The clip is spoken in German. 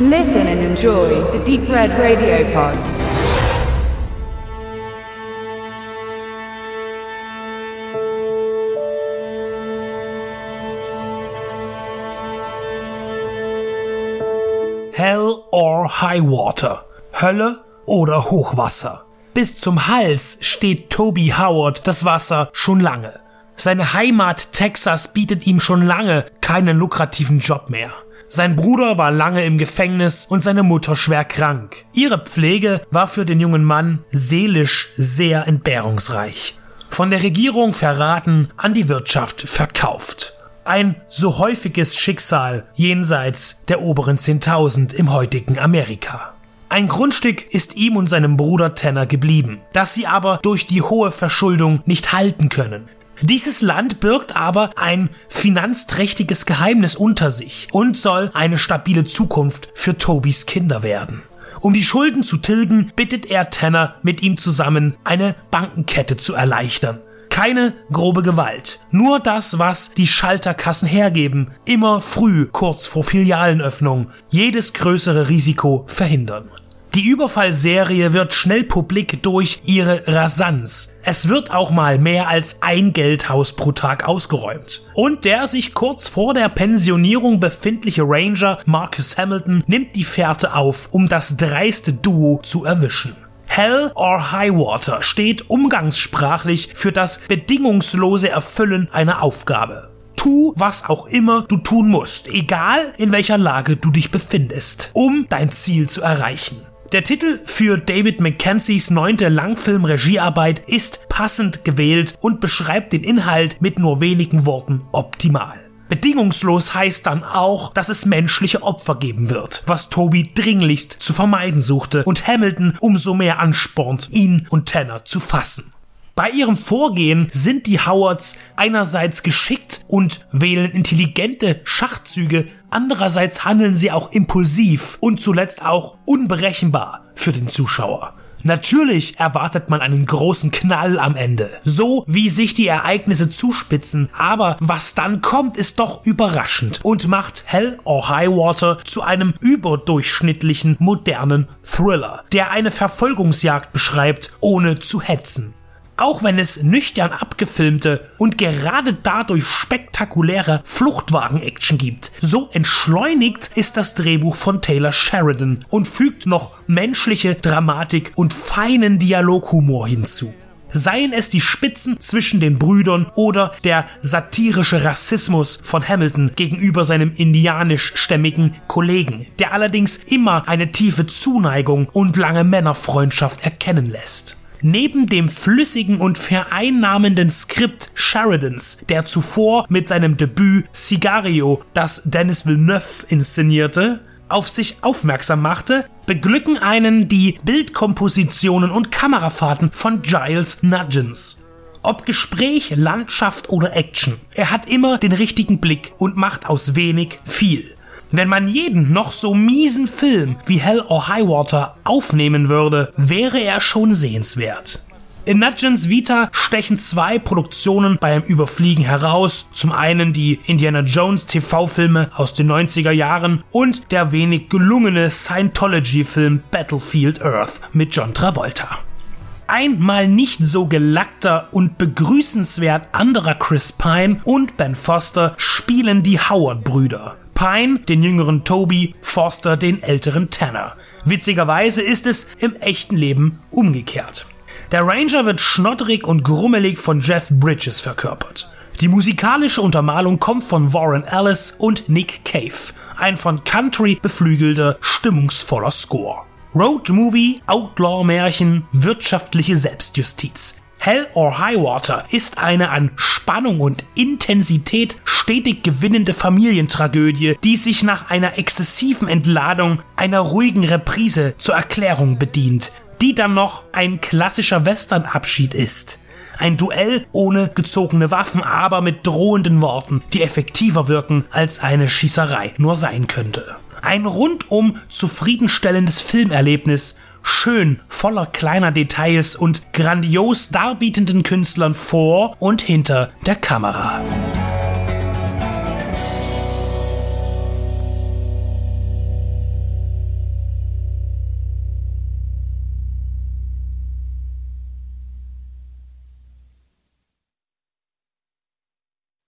Listen and enjoy the Deep Red Radio Pod. Hell or High Water. Hölle oder Hochwasser. Bis zum Hals steht Toby Howard das Wasser schon lange. Seine Heimat Texas bietet ihm schon lange keinen lukrativen Job mehr. Sein Bruder war lange im Gefängnis und seine Mutter schwer krank. Ihre Pflege war für den jungen Mann seelisch sehr entbehrungsreich. Von der Regierung verraten, an die Wirtschaft verkauft. Ein so häufiges Schicksal jenseits der oberen 10.000 im heutigen Amerika. Ein Grundstück ist ihm und seinem Bruder Tanner geblieben, das sie aber durch die hohe Verschuldung nicht halten können. Dieses Land birgt aber ein finanzträchtiges Geheimnis unter sich und soll eine stabile Zukunft für Tobys Kinder werden. Um die Schulden zu tilgen, bittet er Tanner mit ihm zusammen eine Bankenkette zu erleichtern. Keine grobe Gewalt, nur das, was die Schalterkassen hergeben, immer früh kurz vor Filialenöffnung, jedes größere Risiko verhindern. Die Überfallserie wird schnell publik durch ihre Rasanz. Es wird auch mal mehr als ein Geldhaus pro Tag ausgeräumt. Und der sich kurz vor der Pensionierung befindliche Ranger Marcus Hamilton nimmt die Fährte auf, um das dreiste Duo zu erwischen. Hell or High Water steht umgangssprachlich für das bedingungslose Erfüllen einer Aufgabe. Tu, was auch immer du tun musst, egal in welcher Lage du dich befindest, um dein Ziel zu erreichen. Der Titel für David Mackenzies neunte Langfilm-Regiearbeit ist passend gewählt und beschreibt den Inhalt mit nur wenigen Worten optimal. Bedingungslos heißt dann auch, dass es menschliche Opfer geben wird, was Toby dringlichst zu vermeiden suchte und Hamilton umso mehr anspornt, ihn und Tanner zu fassen. Bei ihrem Vorgehen sind die Howards einerseits geschickt und wählen intelligente Schachzüge, andererseits handeln sie auch impulsiv und zuletzt auch unberechenbar für den Zuschauer. Natürlich erwartet man einen großen Knall am Ende, so wie sich die Ereignisse zuspitzen, aber was dann kommt, ist doch überraschend und macht Hell or High Water zu einem überdurchschnittlichen modernen Thriller, der eine Verfolgungsjagd beschreibt, ohne zu hetzen. Auch wenn es nüchtern abgefilmte und gerade dadurch spektakuläre Fluchtwagen-Action gibt, so entschleunigt ist das Drehbuch von Taylor Sheridan und fügt noch menschliche Dramatik und feinen Dialoghumor hinzu. Seien es die Spitzen zwischen den Brüdern oder der satirische Rassismus von Hamilton gegenüber seinem indianischstämmigen Kollegen, der allerdings immer eine tiefe Zuneigung und lange Männerfreundschaft erkennen lässt. Neben dem flüssigen und vereinnahmenden Skript Sheridans, der zuvor mit seinem Debüt Sigario, das Dennis Villeneuve inszenierte, auf sich aufmerksam machte, beglücken einen die Bildkompositionen und Kamerafahrten von Giles Nuggens. Ob Gespräch, Landschaft oder Action, er hat immer den richtigen Blick und macht aus wenig viel. Wenn man jeden noch so miesen Film wie Hell or High Water aufnehmen würde, wäre er schon sehenswert. In Nudgens Vita stechen zwei Produktionen beim Überfliegen heraus. Zum einen die Indiana Jones TV-Filme aus den 90er Jahren und der wenig gelungene Scientology-Film Battlefield Earth mit John Travolta. Einmal nicht so gelackter und begrüßenswert anderer Chris Pine und Ben Foster spielen die Howard-Brüder. Pine den jüngeren Toby, Forster den älteren Tanner. Witzigerweise ist es im echten Leben umgekehrt. Der Ranger wird schnoddrig und grummelig von Jeff Bridges verkörpert. Die musikalische Untermalung kommt von Warren Ellis und Nick Cave, ein von Country beflügelter, stimmungsvoller Score. Road Movie, Outlaw-Märchen, wirtschaftliche Selbstjustiz. Hell or High Water ist eine an Spannung und Intensität stetig gewinnende Familientragödie, die sich nach einer exzessiven Entladung einer ruhigen Reprise zur Erklärung bedient, die dann noch ein klassischer Westernabschied ist. Ein Duell ohne gezogene Waffen, aber mit drohenden Worten, die effektiver wirken als eine Schießerei nur sein könnte. Ein rundum zufriedenstellendes Filmerlebnis, schön, voller kleiner Details und grandios darbietenden Künstlern vor und hinter der Kamera.